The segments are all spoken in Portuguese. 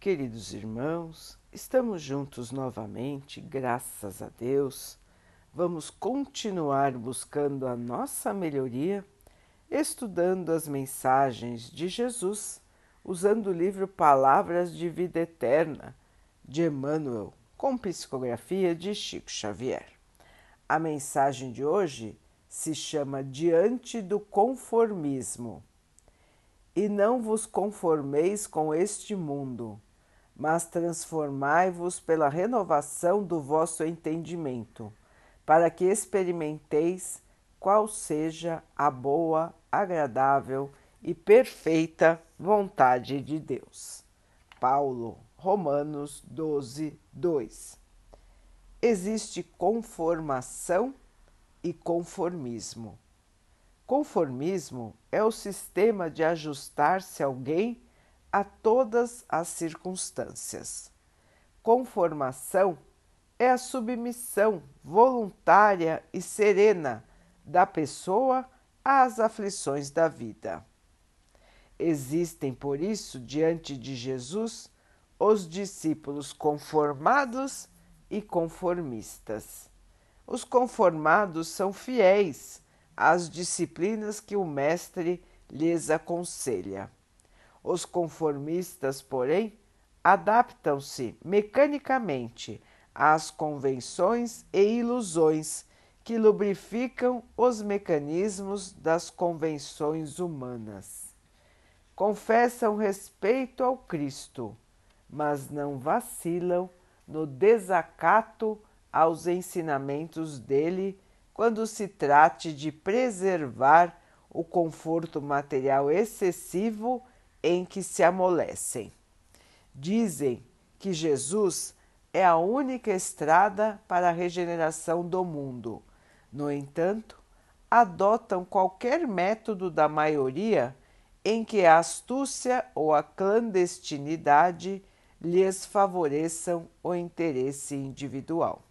Queridos irmãos, estamos juntos novamente, graças a Deus. Vamos continuar buscando a nossa melhoria, estudando as mensagens de Jesus, usando o livro Palavras de Vida Eterna de Emmanuel, com psicografia de Chico Xavier. A mensagem de hoje se chama Diante do Conformismo. E não vos conformeis com este mundo, mas transformai-vos pela renovação do vosso entendimento, para que experimenteis qual seja a boa, agradável e perfeita vontade de Deus. Paulo, Romanos 12, 2. Existe conformação e conformismo. Conformismo é o sistema de ajustar-se alguém a todas as circunstâncias. Conformação é a submissão voluntária e serena da pessoa às aflições da vida. Existem, por isso, diante de Jesus, os discípulos conformados e conformistas. Os conformados são fiéis às disciplinas que o Mestre lhes aconselha. Os conformistas, porém, adaptam-se mecanicamente às convenções e ilusões que lubrificam os mecanismos das convenções humanas. Confessam respeito ao Cristo, mas não vacilam no desacato aos ensinamentos dele quando se trate de preservar o conforto material excessivo em que se amolecem. Dizem que Jesus é a única estrada para a regeneração do mundo. No entanto, adotam qualquer método da maioria em que a astúcia ou a clandestinidade lhes favoreçam o interesse individual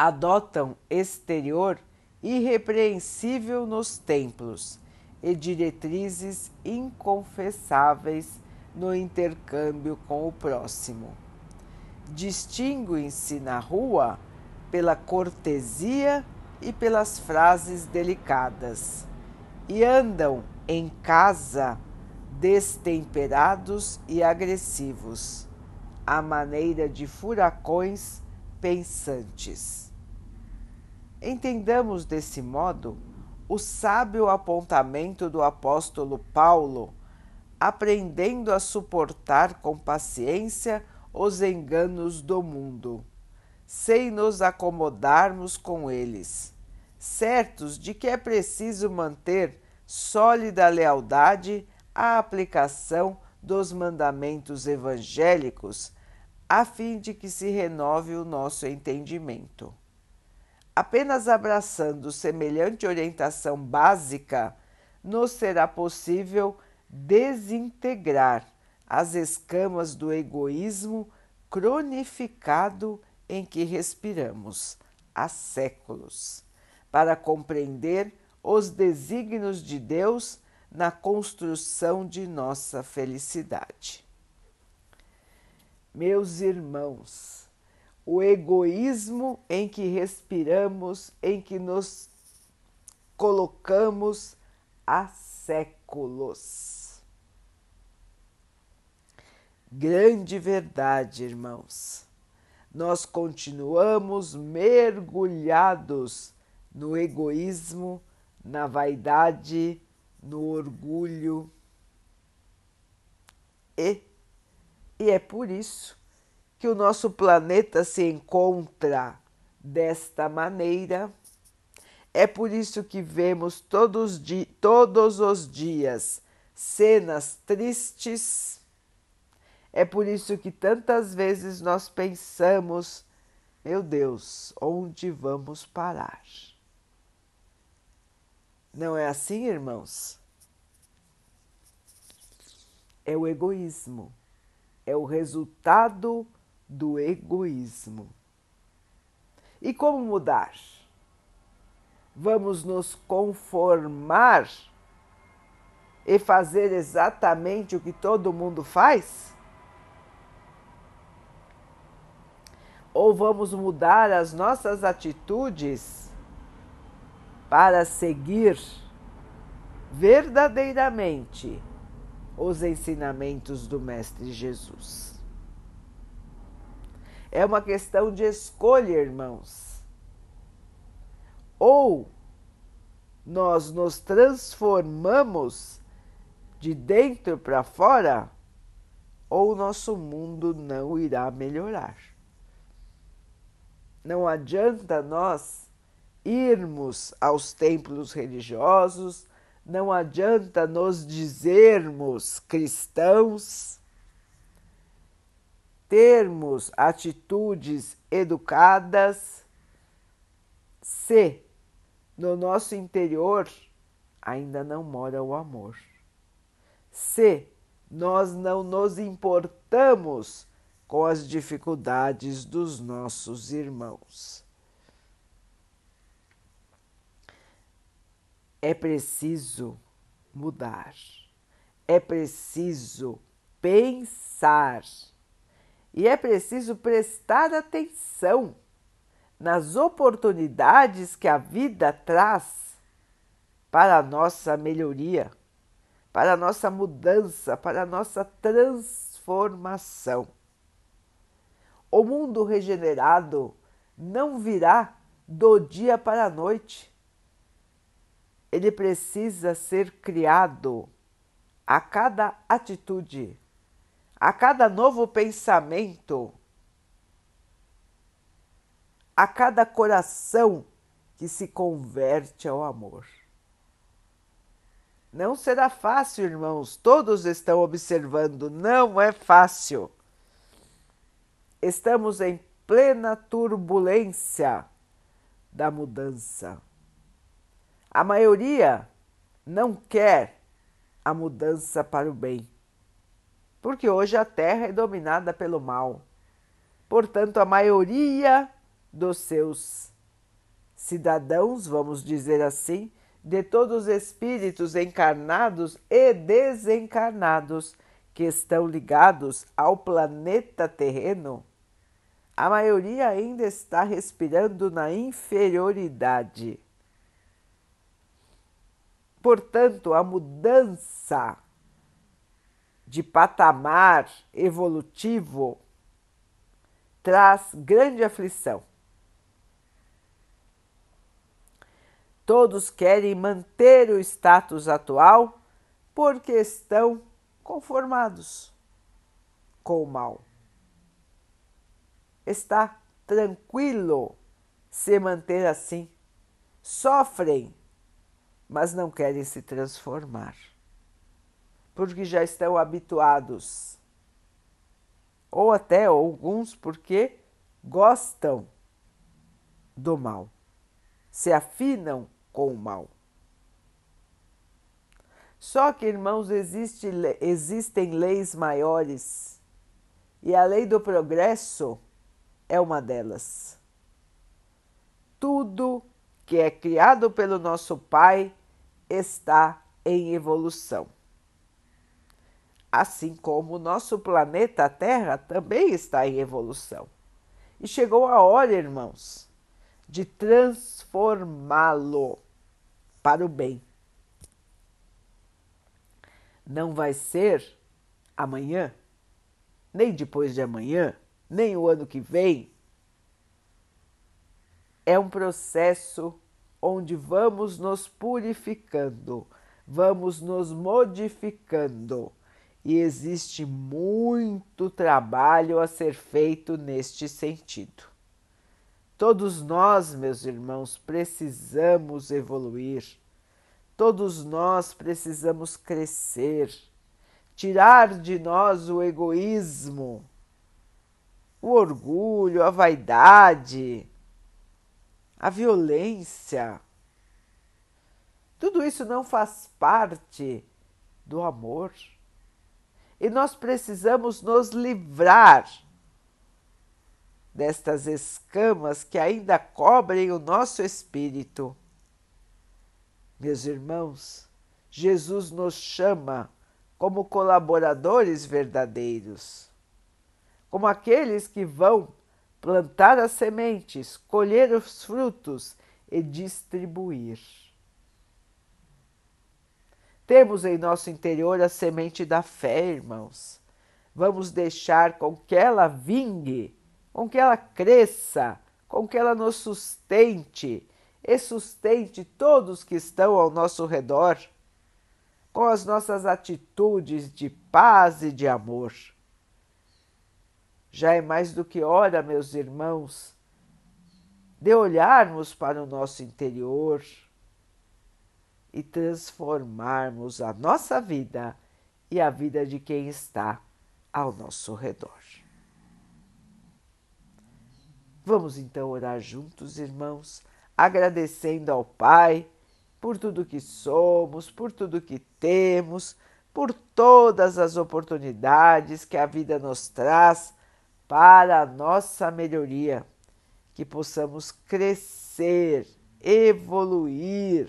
adotam exterior irrepreensível nos templos e diretrizes inconfessáveis no intercâmbio com o próximo. Distinguem-se na rua pela cortesia e pelas frases delicadas, e andam em casa destemperados e agressivos, à maneira de furacões pensantes. Entendamos desse modo o sábio apontamento do apóstolo Paulo, aprendendo a suportar com paciência os enganos do mundo, sem nos acomodarmos com eles, certos de que é preciso manter sólida lealdade à aplicação dos mandamentos evangélicos, a fim de que se renove o nosso entendimento. Apenas abraçando semelhante orientação básica, nos será possível desintegrar as escamas do egoísmo cronificado em que respiramos há séculos, para compreender os desígnios de Deus na construção de nossa felicidade. Meus irmãos, o egoísmo em que respiramos, em que nos colocamos há séculos. Grande verdade, irmãos. Nós continuamos mergulhados no egoísmo, na vaidade, no orgulho. E, e é por isso que o nosso planeta se encontra desta maneira. É por isso que vemos todos, todos os dias cenas tristes. É por isso que tantas vezes nós pensamos: meu Deus, onde vamos parar? Não é assim, irmãos? É o egoísmo, é o resultado do egoísmo. E como mudar? Vamos nos conformar e fazer exatamente o que todo mundo faz? Ou vamos mudar as nossas atitudes para seguir verdadeiramente os ensinamentos do Mestre Jesus? É uma questão de escolha, irmãos. Ou nós nos transformamos de dentro para fora, ou o nosso mundo não irá melhorar. Não adianta nós irmos aos templos religiosos, não adianta nos dizermos cristãos, termos atitudes educadas, se no nosso interior ainda não mora o amor. Se nós não nos importamos com as dificuldades dos nossos irmãos. É preciso mudar, é preciso pensar e é preciso prestar atenção nas oportunidades que a vida traz para a nossa melhoria, para a nossa mudança, para a nossa transformação. O mundo regenerado não virá do dia para a noite. Ele precisa ser criado a cada atitude, a cada novo pensamento a cada coração que se converte ao amor. Não será fácil, irmãos, todos estão observando, não é fácil. Estamos em plena turbulência da mudança. A maioria não quer a mudança para o bem, porque hoje a Terra é dominada pelo mal. Portanto, a maioria dos seus cidadãos, vamos dizer assim, de todos os espíritos encarnados e desencarnados que estão ligados ao planeta terreno, a maioria ainda está respirando na inferioridade. Portanto, a mudança de patamar evolutivo traz grande aflição. Todos querem manter o status atual porque estão conformados com o mal. Está tranquilo se manter assim. Sofrem, mas não querem se transformar, porque já estão habituados. Ou até alguns porque gostam do mal, se afinam com o mal. Só que, irmãos, existe, existem leis maiores e a lei do progresso é uma delas. Tudo que é criado pelo nosso Pai está em evolução. Assim como o nosso planeta Terra também está em evolução. E chegou a hora, irmãos, de transformá-lo para o bem. Não vai ser amanhã, nem depois de amanhã, nem o ano que vem. É um processo onde vamos nos purificando, vamos nos modificando. E existe muito trabalho a ser feito neste sentido. Todos nós, meus irmãos, precisamos evoluir. Todos nós precisamos crescer, tirar de nós o egoísmo, o orgulho, a vaidade, a violência. Tudo isso não faz parte do amor. E nós precisamos nos livrar destas escamas que ainda cobrem o nosso espírito. Meus irmãos, Jesus nos chama como colaboradores verdadeiros, como aqueles que vão plantar as sementes, colher os frutos e distribuir. Temos em nosso interior a semente da fé, irmãos. Vamos deixar com que ela vingue, com que ela cresça, com que ela nos sustente e sustente todos que estão ao nosso redor, com as nossas atitudes de paz e de amor. Já é mais do que hora, meus irmãos, de olharmos para o nosso interior e transformarmos a nossa vida e a vida de quem está ao nosso redor. Vamos então orar juntos, irmãos, agradecendo ao Pai por tudo que somos, por tudo que temos, por todas as oportunidades que a vida nos traz para a nossa melhoria que possamos crescer, evoluir,